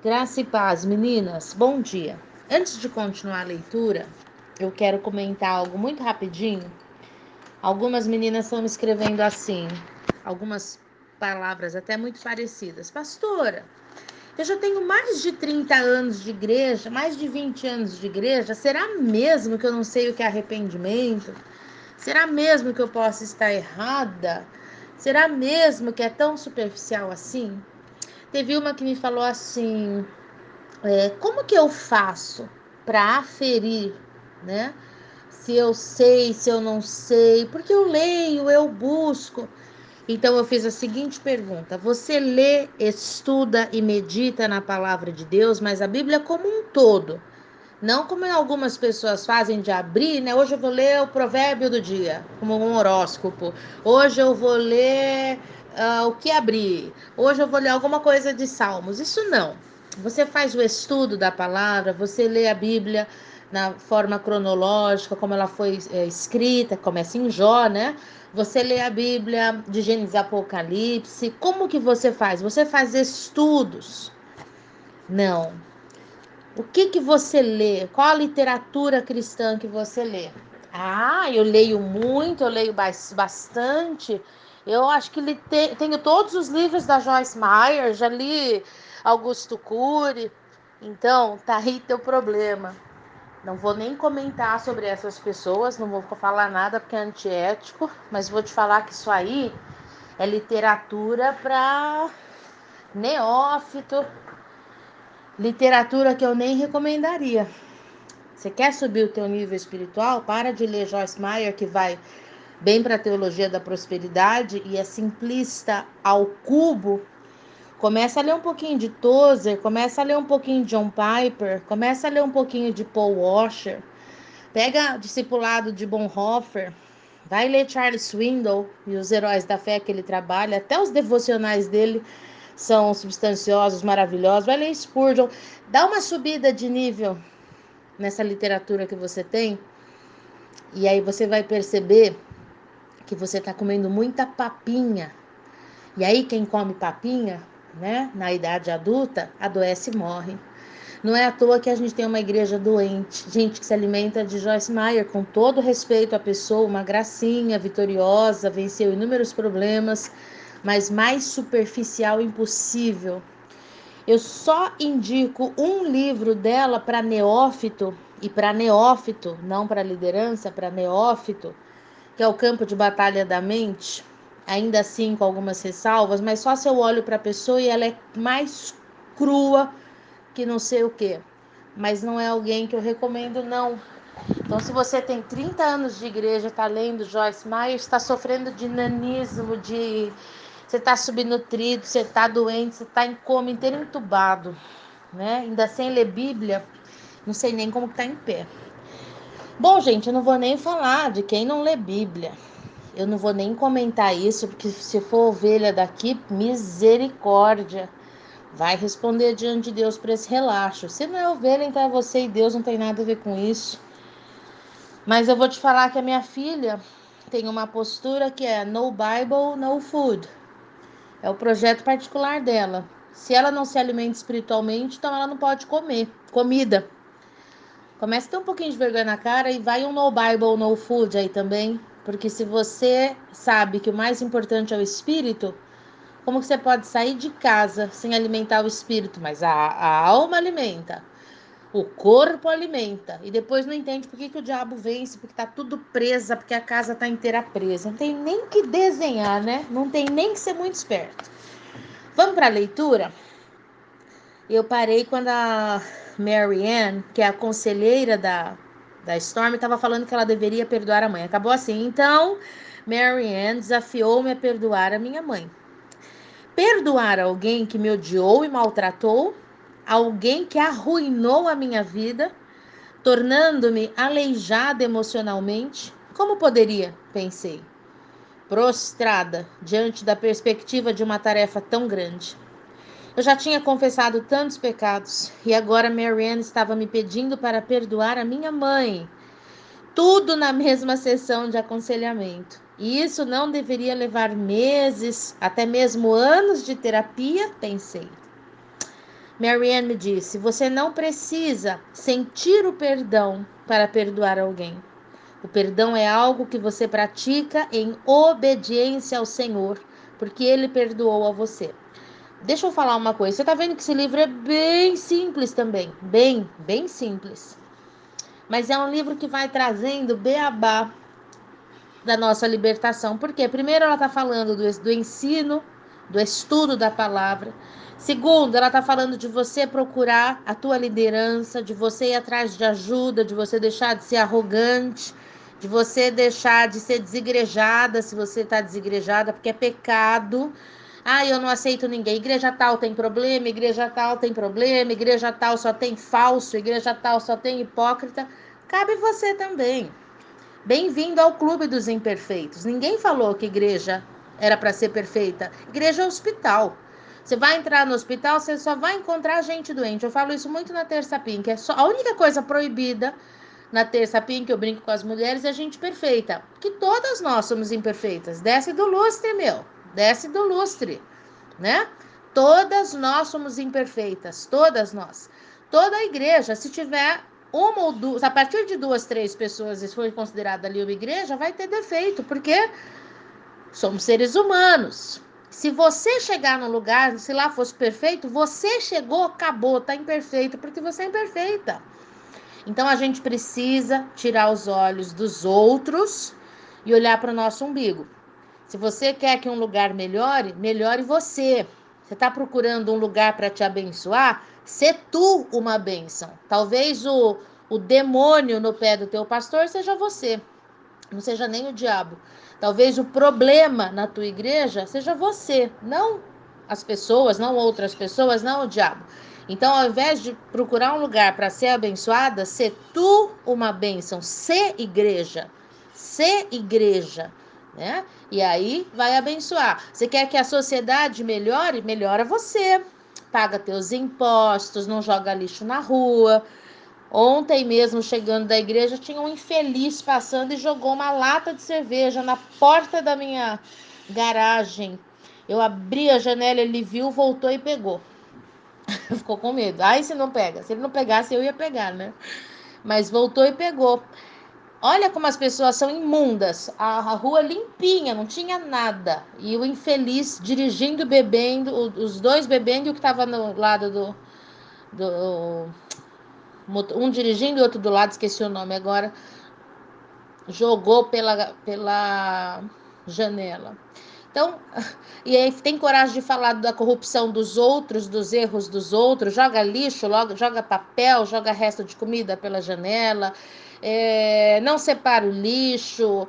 Graça e paz, meninas. Bom dia. Antes de continuar a leitura, eu quero comentar algo muito rapidinho. Algumas meninas estão me escrevendo assim, algumas palavras até muito parecidas. Pastora, eu já tenho mais de 30 anos de igreja, mais de 20 anos de igreja. Será mesmo que eu não sei o que é arrependimento? Será mesmo que eu posso estar errada? Será mesmo que é tão superficial assim? Teve uma que me falou assim: é, como que eu faço para aferir, né? Se eu sei, se eu não sei, porque eu leio, eu busco. Então eu fiz a seguinte pergunta: você lê, estuda e medita na palavra de Deus, mas a Bíblia como um todo? Não como algumas pessoas fazem de abrir, né? Hoje eu vou ler o provérbio do dia, como um horóscopo. Hoje eu vou ler uh, o que abrir. Hoje eu vou ler alguma coisa de Salmos. Isso não. Você faz o estudo da palavra, você lê a Bíblia na forma cronológica, como ela foi é, escrita, começa em Jó, né? Você lê a Bíblia de Gênesis Apocalipse. Como que você faz? Você faz estudos. Não. O que que você lê? Qual a literatura cristã que você lê? Ah, eu leio muito, eu leio bastante. Eu acho que te, tenho todos os livros da Joyce Meyer, já li Augusto Cury. Então, tá aí teu problema. Não vou nem comentar sobre essas pessoas, não vou falar nada porque é antiético, mas vou te falar que isso aí é literatura para neófito, literatura que eu nem recomendaria. Você quer subir o teu nível espiritual? Para de ler Joyce Meyer que vai bem para a teologia da prosperidade e é simplista ao cubo, começa a ler um pouquinho de Tozer, começa a ler um pouquinho de John Piper, começa a ler um pouquinho de Paul Washer, pega discipulado de Bonhoeffer, vai ler Charles Swindoll e os heróis da fé que ele trabalha, até os devocionais dele são substanciosos, maravilhosos. Vai ler Spurgeon, dá uma subida de nível nessa literatura que você tem, e aí você vai perceber que você está comendo muita papinha. E aí, quem come papinha, né, na idade adulta, adoece e morre. Não é à toa que a gente tem uma igreja doente, gente que se alimenta de Joyce Meyer, com todo respeito à pessoa, uma gracinha, vitoriosa, venceu inúmeros problemas, mas mais superficial impossível. Eu só indico um livro dela para neófito, e para neófito, não para liderança, para neófito, que é o campo de batalha da mente, ainda assim com algumas ressalvas, mas só se eu olho para a pessoa e ela é mais crua que não sei o que. Mas não é alguém que eu recomendo, não. Então, se você tem 30 anos de igreja, está lendo Joyce Meyer, está sofrendo de nanismo, de você está subnutrido, você está doente, você está em coma, inteiro entubado, né? Ainda sem ler Bíblia, não sei nem como está em pé. Bom, gente, eu não vou nem falar de quem não lê Bíblia. Eu não vou nem comentar isso, porque se for ovelha daqui, misericórdia. Vai responder diante de Deus para esse relaxo. Se não é ovelha, então é você e Deus, não tem nada a ver com isso. Mas eu vou te falar que a minha filha tem uma postura que é no Bible, no food. É o projeto particular dela. Se ela não se alimenta espiritualmente, então ela não pode comer comida. Começa a ter um pouquinho de vergonha na cara e vai um no Bible, no food aí também. Porque se você sabe que o mais importante é o espírito, como que você pode sair de casa sem alimentar o espírito? Mas a, a alma alimenta, o corpo alimenta. E depois não entende por que, que o diabo vence, porque tá tudo presa, porque a casa tá inteira presa. Não tem nem que desenhar, né? Não tem nem que ser muito esperto. Vamos para a leitura? Eu parei quando a Mary Ann, que é a conselheira da, da Storm, estava falando que ela deveria perdoar a mãe. Acabou assim. Então, Mary Ann desafiou-me a perdoar a minha mãe. Perdoar alguém que me odiou e maltratou, alguém que arruinou a minha vida, tornando-me aleijada emocionalmente, como poderia? Pensei, prostrada diante da perspectiva de uma tarefa tão grande. Eu já tinha confessado tantos pecados e agora Marianne estava me pedindo para perdoar a minha mãe. Tudo na mesma sessão de aconselhamento. E isso não deveria levar meses, até mesmo anos de terapia, pensei. Marianne me disse: você não precisa sentir o perdão para perdoar alguém. O perdão é algo que você pratica em obediência ao Senhor, porque ele perdoou a você. Deixa eu falar uma coisa. Você tá vendo que esse livro é bem simples também, bem, bem simples. Mas é um livro que vai trazendo beabá da nossa libertação. Porque primeiro ela tá falando do, do ensino, do estudo da palavra. Segundo, ela está falando de você procurar a tua liderança, de você ir atrás de ajuda, de você deixar de ser arrogante, de você deixar de ser desigrejada, se você está desigrejada, porque é pecado. Ah, eu não aceito ninguém. Igreja tal tem problema, igreja tal tem problema, igreja tal só tem falso, igreja tal só tem hipócrita. Cabe você também. Bem-vindo ao clube dos imperfeitos. Ninguém falou que igreja era para ser perfeita. Igreja é hospital. Você vai entrar no hospital, você só vai encontrar gente doente. Eu falo isso muito na terça PIN, que é só a única coisa proibida na terça PIN que eu brinco com as mulheres é gente perfeita. Que todas nós somos imperfeitas. Desce do lustre, meu. Desce do lustre, né? Todas nós somos imperfeitas, todas nós. Toda a igreja, se tiver uma ou duas, a partir de duas, três pessoas, se for considerada ali uma igreja, vai ter defeito, porque somos seres humanos. Se você chegar no lugar, se lá fosse perfeito, você chegou, acabou, tá imperfeito, porque você é imperfeita. Então a gente precisa tirar os olhos dos outros e olhar para o nosso umbigo. Se você quer que um lugar melhore, melhore você. Você está procurando um lugar para te abençoar? Se tu uma bênção. Talvez o, o demônio no pé do teu pastor seja você, não seja nem o diabo. Talvez o problema na tua igreja seja você, não as pessoas, não outras pessoas, não o diabo. Então, ao invés de procurar um lugar para ser abençoada, ser tu uma bênção, ser igreja, ser igreja, né? E aí vai abençoar. Você quer que a sociedade melhore? Melhora você. Paga teus impostos, não joga lixo na rua, Ontem mesmo, chegando da igreja, tinha um infeliz passando e jogou uma lata de cerveja na porta da minha garagem. Eu abri a janela, ele viu, voltou e pegou. Ficou com medo. Ai, se não pega. Se ele não pegasse, eu ia pegar, né? Mas voltou e pegou. Olha como as pessoas são imundas. A, a rua limpinha, não tinha nada. E o infeliz dirigindo, bebendo, os dois bebendo e o que estava no lado do, do um dirigindo e outro do lado, esqueci o nome agora, jogou pela, pela janela. Então, e aí tem coragem de falar da corrupção dos outros, dos erros dos outros, joga lixo, joga papel, joga resto de comida pela janela é, não separa o lixo,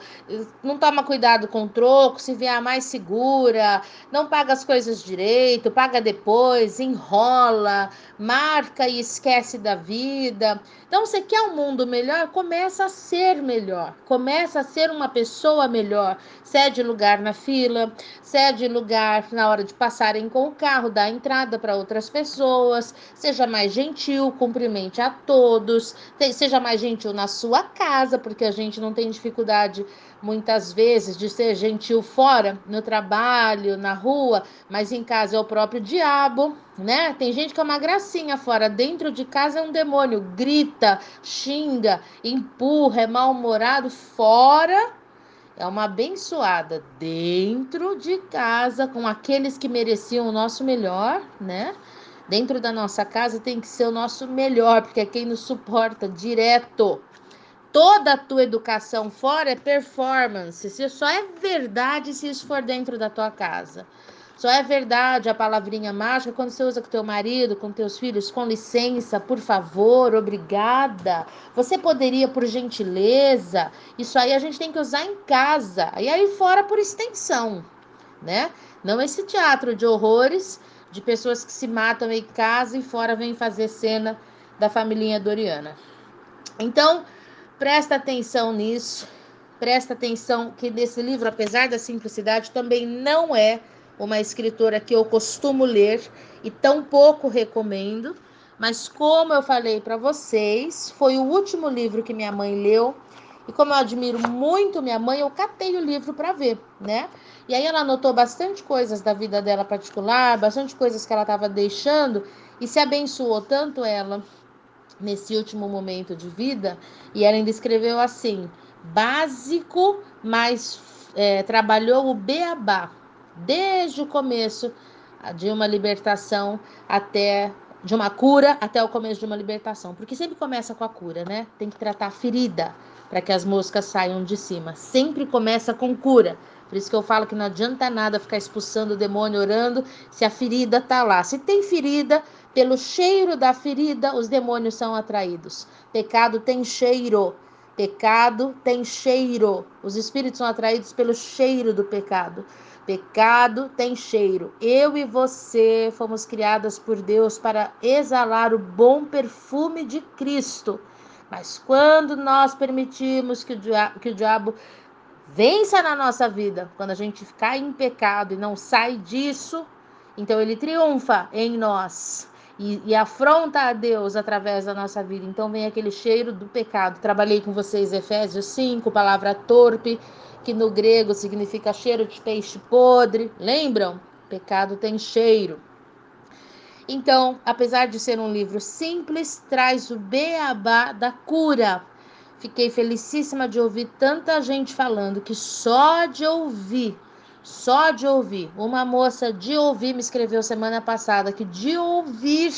não toma cuidado com o troco, se vier mais segura, não paga as coisas direito, paga depois, enrola, marca e esquece da vida. Então, você quer um mundo melhor? Começa a ser melhor, começa a ser uma pessoa melhor. Cede lugar na fila, cede lugar na hora de passarem com o carro, dá entrada para outras pessoas, seja mais gentil, cumprimente a todos, seja mais gentil na sua casa, porque a gente não tem dificuldade muitas vezes de ser gentil fora, no trabalho, na rua, mas em casa é o próprio diabo, né? Tem gente que é uma gracinha fora, dentro de casa é um demônio, grita, xinga, empurra, é mal-humorado, fora é uma abençoada dentro de casa com aqueles que mereciam o nosso melhor, né? Dentro da nossa casa tem que ser o nosso melhor, porque é quem nos suporta direto. Toda a tua educação fora é performance. Isso só é verdade se isso for dentro da tua casa. Só é verdade a palavrinha mágica quando você usa com teu marido, com teus filhos, com licença, por favor, obrigada. Você poderia, por gentileza. Isso aí a gente tem que usar em casa. E aí fora por extensão, né? Não esse teatro de horrores de pessoas que se matam em casa e fora vêm fazer cena da família Doriana. Então, Presta atenção nisso. Presta atenção que nesse livro, apesar da simplicidade, também não é uma escritora que eu costumo ler e tão pouco recomendo. Mas como eu falei para vocês, foi o último livro que minha mãe leu. E como eu admiro muito minha mãe, eu catei o livro para ver, né? E aí ela anotou bastante coisas da vida dela particular, bastante coisas que ela estava deixando. e se abençoou tanto ela nesse último momento de vida, e ela ainda escreveu assim: básico, mas é, trabalhou o beabá desde o começo de uma libertação até de uma cura até o começo de uma libertação, porque sempre começa com a cura, né? Tem que tratar a ferida para que as moscas saiam de cima. Sempre começa com cura. Por isso que eu falo que não adianta nada ficar expulsando o demônio orando se a ferida tá lá. Se tem ferida, pelo cheiro da ferida os demônios são atraídos. Pecado tem cheiro. Pecado tem cheiro. Os espíritos são atraídos pelo cheiro do pecado. Pecado tem cheiro. Eu e você fomos criadas por Deus para exalar o bom perfume de Cristo. Mas quando nós permitimos que o, diabo, que o diabo vença na nossa vida, quando a gente cai em pecado e não sai disso, então ele triunfa em nós e, e, afronta a Deus através da nossa vida. Então vem aquele cheiro do pecado. Trabalhei com vocês Efésios 5, palavra torpe, que no grego significa cheiro de peixe podre. Lembram? Pecado tem cheiro. Então, apesar de ser um livro simples, traz o beabá da cura. Fiquei felicíssima de ouvir tanta gente falando que só de ouvir, só de ouvir, uma moça de ouvir me escreveu semana passada que de ouvir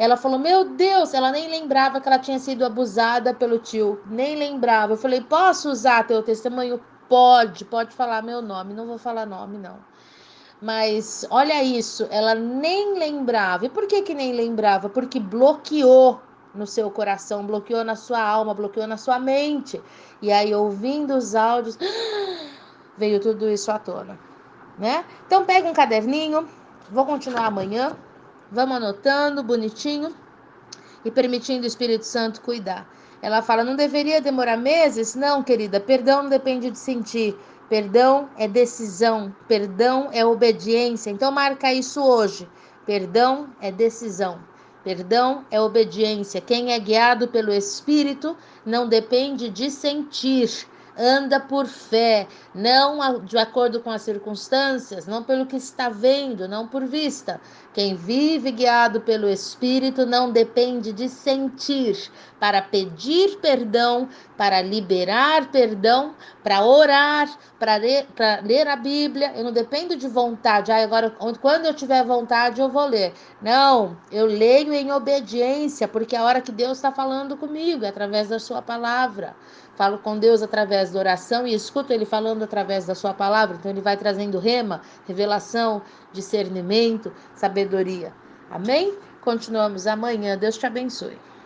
ela falou: Meu Deus, ela nem lembrava que ela tinha sido abusada pelo tio, nem lembrava. Eu falei: Posso usar teu testemunho? Pode, pode falar meu nome. Não vou falar nome, não. Mas olha isso, ela nem lembrava. E por que, que nem lembrava? Porque bloqueou no seu coração, bloqueou na sua alma, bloqueou na sua mente. E aí, ouvindo os áudios, veio tudo isso à tona, né? Então, pega um caderninho, vou continuar amanhã. Vamos anotando bonitinho e permitindo o Espírito Santo cuidar. Ela fala: não deveria demorar meses? Não, querida, perdão não depende de sentir. Perdão é decisão, perdão é obediência. Então marca isso hoje. Perdão é decisão. Perdão é obediência. Quem é guiado pelo Espírito não depende de sentir, anda por fé, não de acordo com as circunstâncias, não pelo que está vendo, não por vista. Quem vive guiado pelo Espírito não depende de sentir, para pedir perdão, para liberar perdão, para orar, para ler, ler a Bíblia. Eu não dependo de vontade. Ah, agora, quando eu tiver vontade, eu vou ler. Não, eu leio em obediência, porque é a hora que Deus está falando comigo, é através da Sua palavra. Falo com Deus através da oração e escuto Ele falando através da Sua palavra. Então, Ele vai trazendo rema, revelação, discernimento, sabedoria. Amém? Continuamos amanhã. Deus te abençoe.